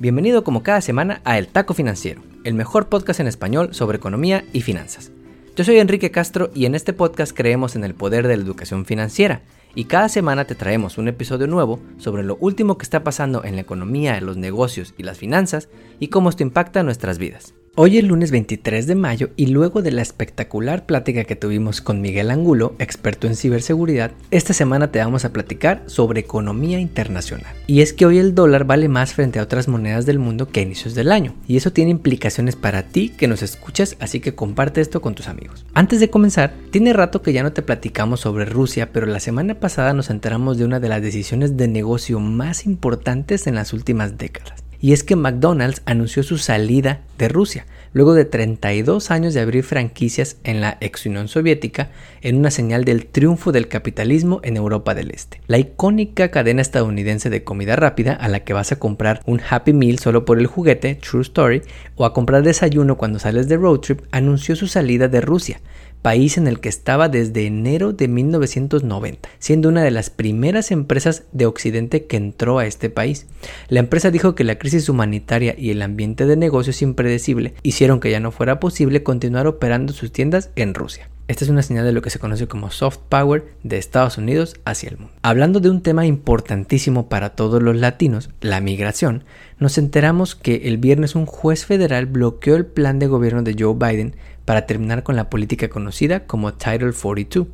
Bienvenido como cada semana a El Taco Financiero, el mejor podcast en español sobre economía y finanzas. Yo soy Enrique Castro y en este podcast creemos en el poder de la educación financiera y cada semana te traemos un episodio nuevo sobre lo último que está pasando en la economía, los negocios y las finanzas y cómo esto impacta nuestras vidas. Hoy es lunes 23 de mayo y luego de la espectacular plática que tuvimos con Miguel Angulo, experto en ciberseguridad, esta semana te vamos a platicar sobre economía internacional. Y es que hoy el dólar vale más frente a otras monedas del mundo que a inicios del año. Y eso tiene implicaciones para ti que nos escuchas, así que comparte esto con tus amigos. Antes de comenzar, tiene rato que ya no te platicamos sobre Rusia, pero la semana pasada nos enteramos de una de las decisiones de negocio más importantes en las últimas décadas y es que McDonald's anunció su salida de Rusia, luego de 32 años de abrir franquicias en la ex Unión Soviética, en una señal del triunfo del capitalismo en Europa del Este. La icónica cadena estadounidense de comida rápida a la que vas a comprar un Happy Meal solo por el juguete, True Story, o a comprar desayuno cuando sales de road trip, anunció su salida de Rusia, país en el que estaba desde enero de 1990, siendo una de las primeras empresas de Occidente que entró a este país. La empresa dijo que la crisis humanitaria y el ambiente de negocios impredecible hicieron que ya no fuera posible continuar operando sus tiendas en Rusia. Esta es una señal de lo que se conoce como soft power de Estados Unidos hacia el mundo. Hablando de un tema importantísimo para todos los latinos, la migración, nos enteramos que el viernes un juez federal bloqueó el plan de gobierno de Joe Biden para terminar con la política conocida como Title 42,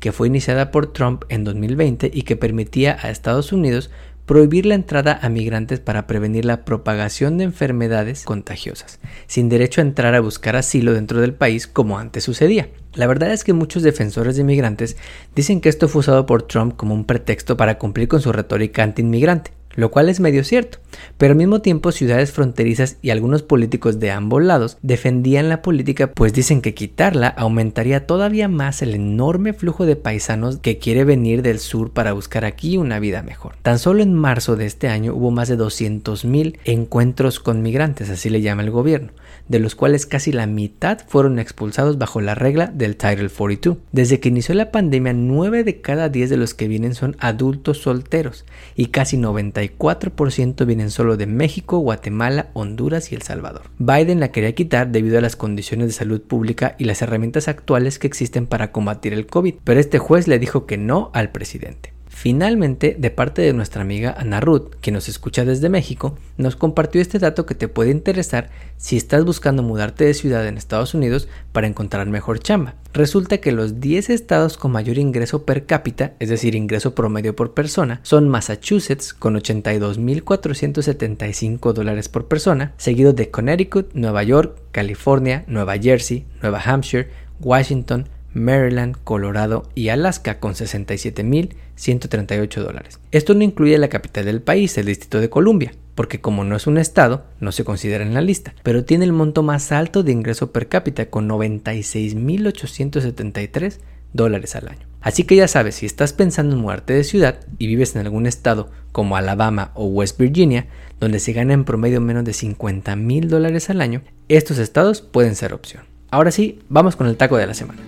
que fue iniciada por Trump en 2020 y que permitía a Estados Unidos prohibir la entrada a migrantes para prevenir la propagación de enfermedades contagiosas, sin derecho a entrar a buscar asilo dentro del país como antes sucedía. La verdad es que muchos defensores de migrantes dicen que esto fue usado por Trump como un pretexto para cumplir con su retórica anti-inmigrante, lo cual es medio cierto, pero al mismo tiempo ciudades fronterizas y algunos políticos de ambos lados defendían la política pues dicen que quitarla aumentaría todavía más el enorme flujo de paisanos que quiere venir del sur para buscar aquí una vida mejor. Tan solo en marzo de este año hubo más de 200.000 encuentros con migrantes, así le llama el gobierno, de los cuales casi la mitad fueron expulsados bajo la regla del Title 42. Desde que inició la pandemia, 9 de cada 10 de los que vienen son adultos solteros y casi 94% vienen solo de México, Guatemala, Honduras y El Salvador. Biden la quería quitar debido a las condiciones de salud pública y las herramientas actuales que existen para combatir el COVID, pero este juez le dijo que no al presidente. Finalmente, de parte de nuestra amiga Ana Ruth, que nos escucha desde México, nos compartió este dato que te puede interesar si estás buscando mudarte de ciudad en Estados Unidos para encontrar mejor chamba. Resulta que los 10 estados con mayor ingreso per cápita, es decir, ingreso promedio por persona, son Massachusetts con 82.475 dólares por persona, seguido de Connecticut, Nueva York, California, Nueva Jersey, Nueva Hampshire, Washington, Maryland, Colorado y Alaska con 67.138 dólares. Esto no incluye la capital del país, el Distrito de Columbia, porque como no es un estado, no se considera en la lista, pero tiene el monto más alto de ingreso per cápita con 96.873 dólares al año. Así que ya sabes, si estás pensando en mudarte de ciudad y vives en algún estado como Alabama o West Virginia, donde se gana en promedio menos de 50 mil dólares al año, estos estados pueden ser opción. Ahora sí, vamos con el taco de la semana.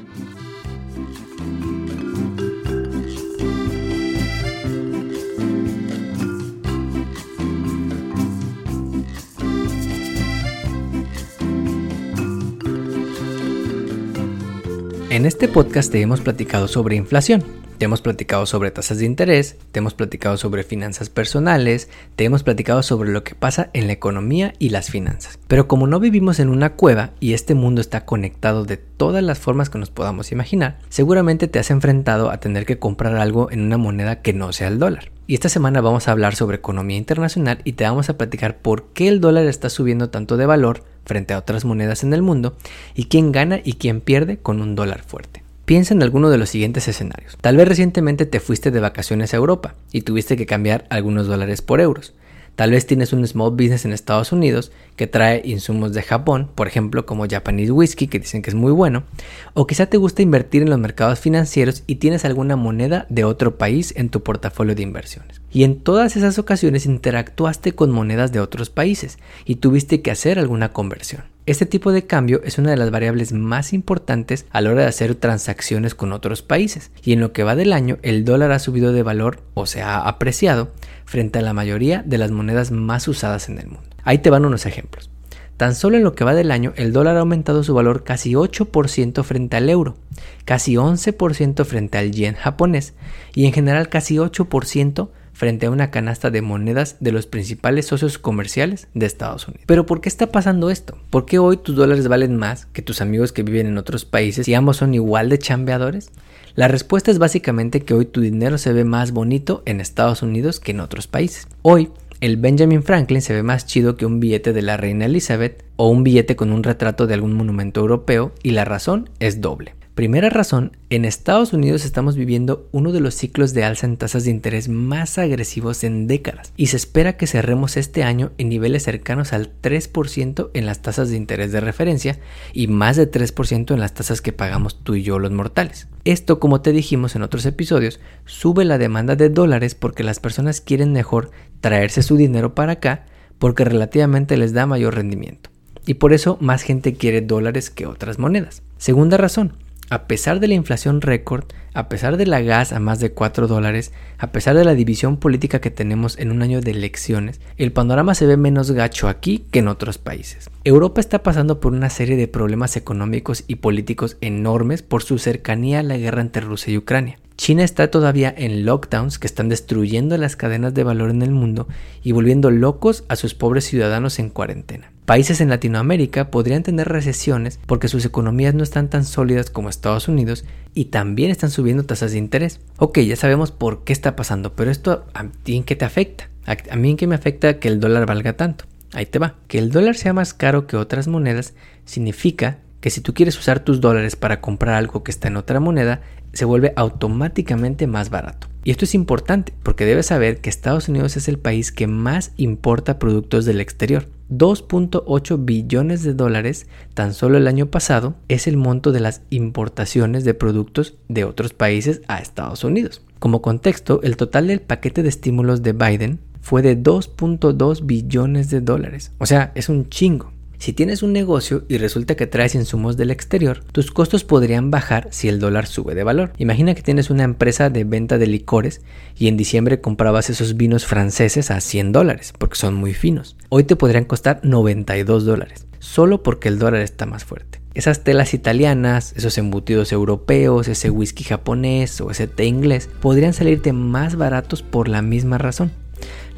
En este podcast te hemos platicado sobre inflación, te hemos platicado sobre tasas de interés, te hemos platicado sobre finanzas personales, te hemos platicado sobre lo que pasa en la economía y las finanzas. Pero como no vivimos en una cueva y este mundo está conectado de todas las formas que nos podamos imaginar, seguramente te has enfrentado a tener que comprar algo en una moneda que no sea el dólar. Y esta semana vamos a hablar sobre economía internacional y te vamos a platicar por qué el dólar está subiendo tanto de valor frente a otras monedas en el mundo y quién gana y quién pierde con un dólar fuerte. Piensa en alguno de los siguientes escenarios. Tal vez recientemente te fuiste de vacaciones a Europa y tuviste que cambiar algunos dólares por euros. Tal vez tienes un small business en Estados Unidos que trae insumos de Japón, por ejemplo como Japanese Whiskey, que dicen que es muy bueno, o quizá te gusta invertir en los mercados financieros y tienes alguna moneda de otro país en tu portafolio de inversiones. Y en todas esas ocasiones interactuaste con monedas de otros países y tuviste que hacer alguna conversión. Este tipo de cambio es una de las variables más importantes a la hora de hacer transacciones con otros países y en lo que va del año el dólar ha subido de valor o se ha apreciado frente a la mayoría de las monedas más usadas en el mundo. Ahí te van unos ejemplos. Tan solo en lo que va del año, el dólar ha aumentado su valor casi 8% frente al euro, casi 11% frente al yen japonés y en general casi 8% frente a una canasta de monedas de los principales socios comerciales de Estados Unidos. Pero ¿por qué está pasando esto? ¿Por qué hoy tus dólares valen más que tus amigos que viven en otros países y ambos son igual de chambeadores? La respuesta es básicamente que hoy tu dinero se ve más bonito en Estados Unidos que en otros países. Hoy, el Benjamin Franklin se ve más chido que un billete de la reina Elizabeth o un billete con un retrato de algún monumento europeo y la razón es doble. Primera razón, en Estados Unidos estamos viviendo uno de los ciclos de alza en tasas de interés más agresivos en décadas y se espera que cerremos este año en niveles cercanos al 3% en las tasas de interés de referencia y más de 3% en las tasas que pagamos tú y yo los mortales. Esto, como te dijimos en otros episodios, sube la demanda de dólares porque las personas quieren mejor traerse su dinero para acá porque relativamente les da mayor rendimiento. Y por eso más gente quiere dólares que otras monedas. Segunda razón, a pesar de la inflación récord, a pesar de la gas a más de 4 dólares, a pesar de la división política que tenemos en un año de elecciones, el panorama se ve menos gacho aquí que en otros países. Europa está pasando por una serie de problemas económicos y políticos enormes por su cercanía a la guerra entre Rusia y Ucrania. China está todavía en lockdowns que están destruyendo las cadenas de valor en el mundo y volviendo locos a sus pobres ciudadanos en cuarentena. Países en Latinoamérica podrían tener recesiones porque sus economías no están tan sólidas como Estados Unidos y también están subiendo tasas de interés. Ok, ya sabemos por qué está pasando, pero esto a ti en qué te afecta? A mí en qué me afecta que el dólar valga tanto. Ahí te va. Que el dólar sea más caro que otras monedas significa que si tú quieres usar tus dólares para comprar algo que está en otra moneda, se vuelve automáticamente más barato. Y esto es importante porque debes saber que Estados Unidos es el país que más importa productos del exterior. 2.8 billones de dólares tan solo el año pasado es el monto de las importaciones de productos de otros países a Estados Unidos. Como contexto, el total del paquete de estímulos de Biden fue de 2.2 billones de dólares. O sea, es un chingo. Si tienes un negocio y resulta que traes insumos del exterior, tus costos podrían bajar si el dólar sube de valor. Imagina que tienes una empresa de venta de licores y en diciembre comprabas esos vinos franceses a 100 dólares porque son muy finos. Hoy te podrían costar 92 dólares, solo porque el dólar está más fuerte. Esas telas italianas, esos embutidos europeos, ese whisky japonés o ese té inglés podrían salirte más baratos por la misma razón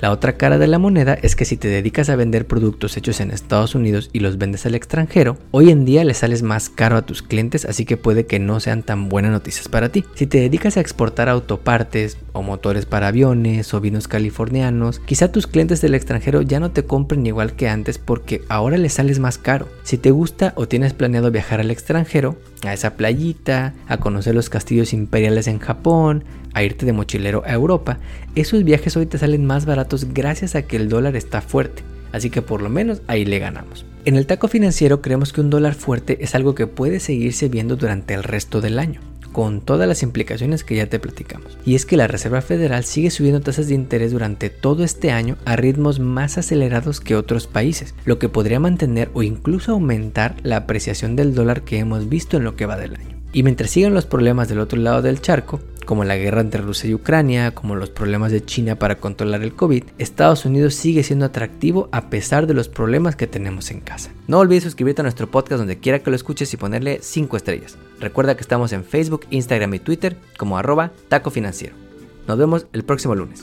la otra cara de la moneda es que si te dedicas a vender productos hechos en Estados Unidos y los vendes al extranjero, hoy en día le sales más caro a tus clientes, así que puede que no sean tan buenas noticias para ti. Si te dedicas a exportar autopartes o motores para aviones o vinos californianos, quizá tus clientes del extranjero ya no te compren igual que antes porque ahora les sales más caro. Si te gusta o tienes planeado viajar al extranjero, a esa playita, a conocer los castillos imperiales en Japón, a irte de mochilero a Europa, esos viajes hoy te salen más baratos gracias a que el dólar está fuerte. Así que por lo menos ahí le ganamos. En el taco financiero creemos que un dólar fuerte es algo que puede seguirse viendo durante el resto del año con todas las implicaciones que ya te platicamos. Y es que la Reserva Federal sigue subiendo tasas de interés durante todo este año a ritmos más acelerados que otros países, lo que podría mantener o incluso aumentar la apreciación del dólar que hemos visto en lo que va del año. Y mientras sigan los problemas del otro lado del charco, como la guerra entre Rusia y Ucrania, como los problemas de China para controlar el COVID, Estados Unidos sigue siendo atractivo a pesar de los problemas que tenemos en casa. No olvides suscribirte a nuestro podcast donde quiera que lo escuches y ponerle 5 estrellas. Recuerda que estamos en Facebook, Instagram y Twitter como arroba taco financiero. Nos vemos el próximo lunes.